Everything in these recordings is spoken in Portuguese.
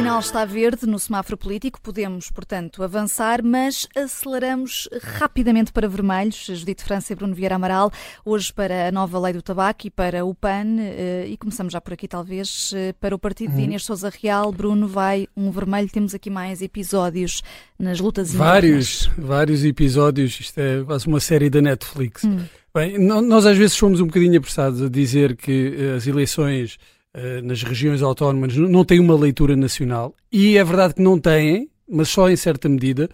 sinal está verde no semáforo político, podemos, portanto, avançar, mas aceleramos rapidamente para vermelhos. Judite França e Bruno Vieira Amaral, hoje para a nova lei do tabaco e para o PAN, eh, e começamos já por aqui, talvez, eh, para o partido de uhum. Inês Souza Real. Bruno, vai um vermelho, temos aqui mais episódios nas lutas Vários, internas. vários episódios, isto é quase uma série da Netflix. Hum. Bem, nós às vezes somos um bocadinho apressados a dizer que eh, as eleições nas regiões autónomas não têm uma leitura nacional e é verdade que não têm, mas só em certa medida.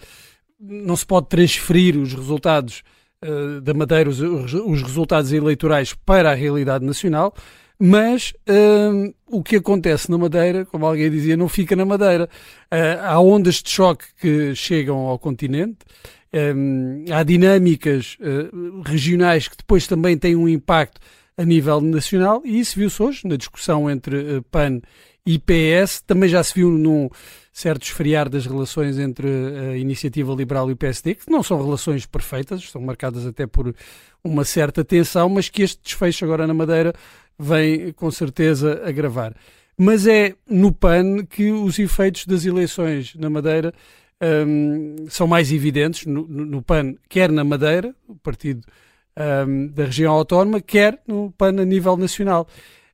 Não se pode transferir os resultados uh, da Madeira, os, os, resultados eleitorais para a realidade nacional, mas uh, o que acontece na Madeira, como alguém dizia, não fica na Madeira. há ondas de choque que chegam ao continente um, há dinâmicas uh, regionais que depois também têm um impacto a nível nacional e isso viu-se hoje na discussão entre uh, PAN e PS. Também já se viu num certo esfriar das relações entre a Iniciativa Liberal e o PSD, que não são relações perfeitas, estão marcadas até por uma certa tensão, mas que este desfecho agora na Madeira vem com certeza agravar. Mas é no PAN que os efeitos das eleições na Madeira um, são mais evidentes no, no, PAN, quer na Madeira, o partido um, da região autónoma, quer no PAN a nível nacional.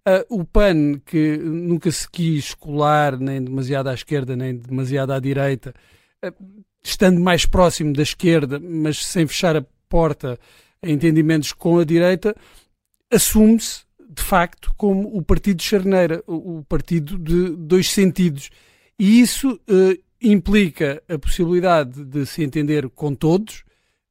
Uh, o PAN, que nunca se quis colar nem demasiado à esquerda nem demasiado à direita, uh, estando mais próximo da esquerda, mas sem fechar a porta a entendimentos com a direita, assume-se de facto como o partido de charneira, o, partido de dois sentidos. E isso uh, implica a possibilidade de se entender com todos,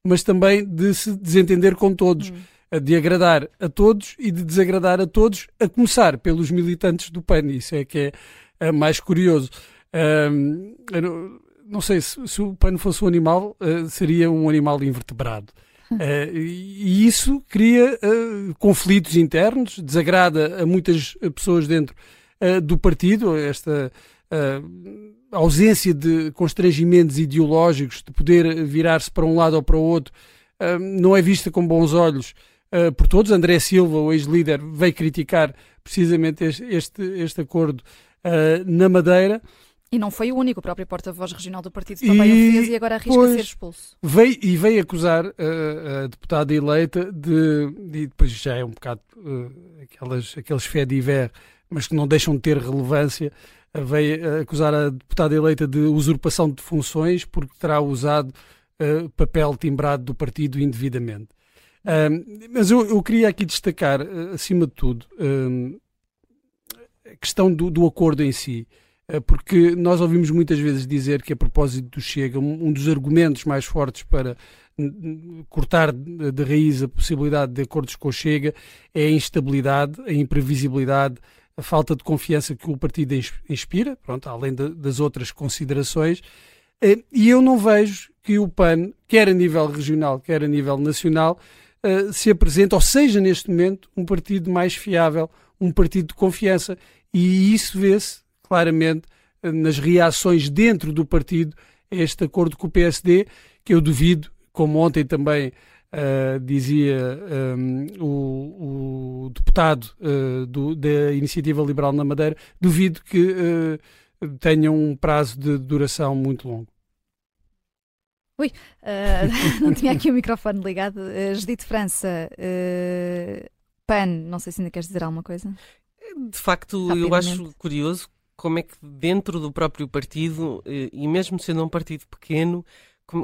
mas também de se desentender com todos, hum. de agradar a todos e de desagradar a todos, a começar pelos militantes do PAN. Isso é que é, é mais curioso. Um, não sei se, se, o PAN fosse um animal, uh, seria um animal invertebrado. Uh, e isso cria uh, conflitos internos, desagrada a muitas pessoas dentro do partido, esta a ausência de constrangimentos ideológicos, de poder virar-se para um lado ou para o outro, uh, não é vista com bons olhos uh, por todos. André Silva, o ex-líder, veio criticar precisamente este, este, este acordo uh, na Madeira. E não foi o único, o próprio porta-voz regional do partido também e, o fez e agora arrisca pois, ser expulso. Veio, e veio acusar a deputada eleita de, e depois já é um bocado aquelas, aqueles fé diver, mas que não deixam de ter relevância, veio acusar a deputada eleita de usurpação de funções porque terá usado uh, papel timbrado do partido indevidamente. Uh, mas eu, eu, queria aqui destacar, uh, acima de tudo, a questão do, do, acordo em si, porque nós ouvimos muitas vezes dizer que, a propósito do Chega, um, um dos argumentos mais fortes para cortar de raiz a possibilidade de acordos com o Chega é a instabilidade, a imprevisibilidade, a falta de confiança que o partido inspira, pronto, além de, das outras considerações, eh, e eu não vejo que o PAN, quer a nível regional, quer a nível nacional, eh, se apresente, ou seja, neste momento, um partido mais fiável, um partido de confiança. E isso vê-se claramente eh, nas reações dentro do partido a este acordo com o PSD, que eu duvido, como ontem também Uh, dizia um, o, o, deputado uh, do, da Iniciativa Liberal na Madeira, duvido que uh, tenha um prazo de duração muito longo. Ui, não tinha aqui o microfone ligado. Uh, Judite França, PAN, não sei se ainda queres dizer alguma coisa. De facto, eu acho curioso como é que dentro do próprio partido, e mesmo sendo um partido pequeno,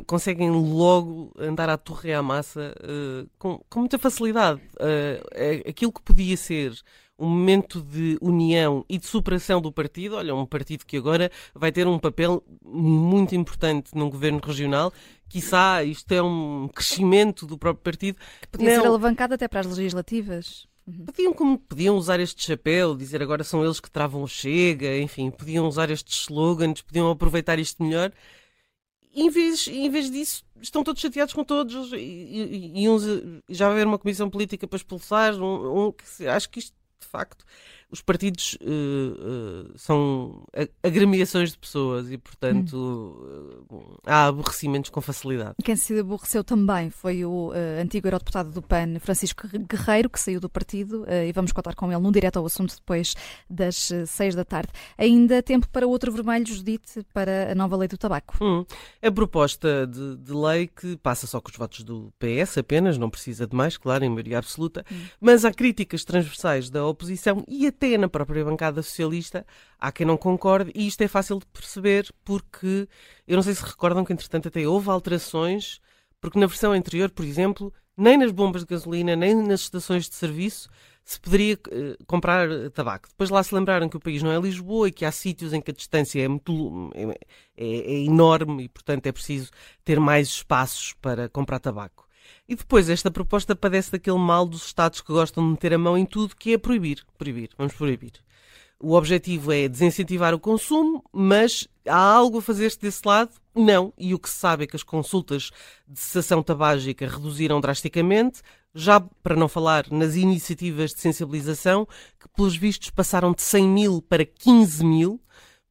conseguem logo andar à torre e à massa uh, com, com, muita facilidade. Uh, aquilo que podia ser um momento de união e de superação do partido, olha, um partido que agora vai ter um papel muito importante num governo regional, quiçá isto é um crescimento do próprio partido. Que podia Não, ser alavancado até para as legislativas. Uhum. Podiam, como, podiam usar este chapéu, dizer agora são eles que travam o Chega, enfim, podiam usar estes slogans, podiam aproveitar isto melhor em vez, em vez disso, estão todos chateados com todos e, e, e uns, já vai haver uma comissão política para expulsar. Um, um, acho que isto de facto, os partidos uh, uh, são agremiações de pessoas e, portanto, hum. há aborrecimentos com facilidade. Quem se aborreceu também foi o antigo eurodeputado do PAN, Francisco Guerreiro, que saiu do partido e vamos contar com ele num direto ao assunto depois das seis da tarde. Ainda tempo para outro vermelho, Judite, para a nova lei do tabaco. Hum. A proposta de, de, lei que passa só com os votos do PS apenas, não precisa de mais, claro, em maioria absoluta, hum. mas há críticas transversais da oposição e até na própria bancada socialista há quem não concorde, e isto é fácil de perceber porque eu não sei se recordam que, entretanto, até houve alterações, porque na versão anterior, por exemplo, nem nas bombas de gasolina, nem nas estações de serviço se poderia uh, comprar tabaco. Depois lá se lembraram que o país não é Lisboa e que há sítios em que a distância é, muito, é, é, é enorme e, portanto, é preciso ter mais espaços para comprar tabaco. E depois, esta proposta padece daquele mal dos Estados que gostam de meter a mão em tudo, que é proibir. Proibir. Vamos proibir. O objetivo é desincentivar o consumo, mas há algo a fazer-se desse lado? Não. E o que se sabe é que as consultas de cessação tabágica reduziram drasticamente, já para não falar nas iniciativas de sensibilização, que pelos vistos passaram de 100 mil para 15 mil.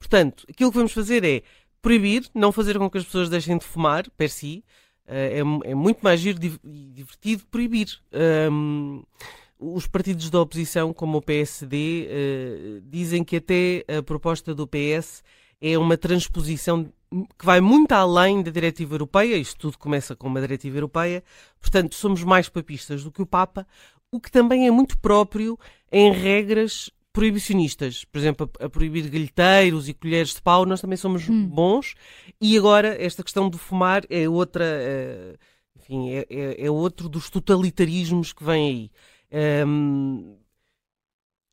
Portanto, aquilo que vamos fazer é proibir, não fazer com que as pessoas deixem de fumar, per si, é, é, muito mais giro e divertido proibir. Um, os partidos da oposição, como o PSD, uh, eh, dizem que até a proposta do PS é uma transposição que vai muito além da diretiva europeia, isto tudo começa com uma diretiva europeia, portanto somos mais papistas do que o Papa, o que também é muito próprio em regras proibicionistas, por exemplo, a, a, proibir galheteiros e colheres de pau, nós também somos hum. bons. E agora, esta questão do fumar é outra, uh, enfim, é, é, é, outro dos totalitarismos que vem aí. Um,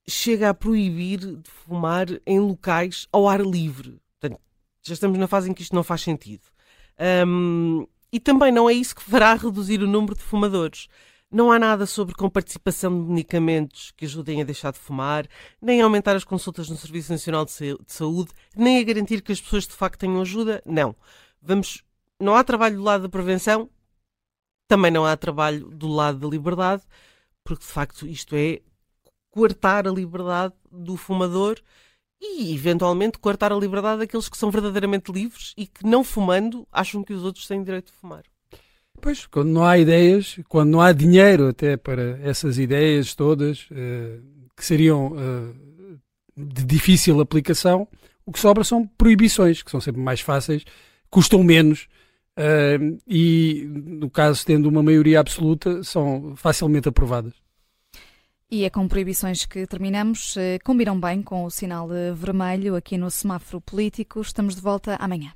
chega a proibir de fumar em locais ao ar livre. Portanto, já estamos na fase em que isto não faz sentido. Um, e também não é isso que fará reduzir o número de fumadores. Não há nada sobre comparticipação de medicamentos que ajudem a deixar de fumar, nem a aumentar as consultas no Serviço Nacional de Saúde, nem a garantir que as pessoas de facto tenham ajuda. Não. Vamos. Não há trabalho do lado da prevenção, também não há trabalho do lado da liberdade, porque de facto isto é coartar a liberdade do fumador e, eventualmente, coartar a liberdade daqueles que são verdadeiramente livres e que, não fumando, acham que os outros têm direito de fumar. Pois, quando não há ideias, quando não há dinheiro até para essas ideias todas, uh, que seriam uh, de difícil aplicação, o que sobra são proibições, que são sempre mais fáceis, custam menos uh, e, no caso, tendo uma maioria absoluta, são facilmente aprovadas. E é com proibições que terminamos. Combinam bem com o sinal vermelho aqui no semáforo político. Estamos de volta amanhã.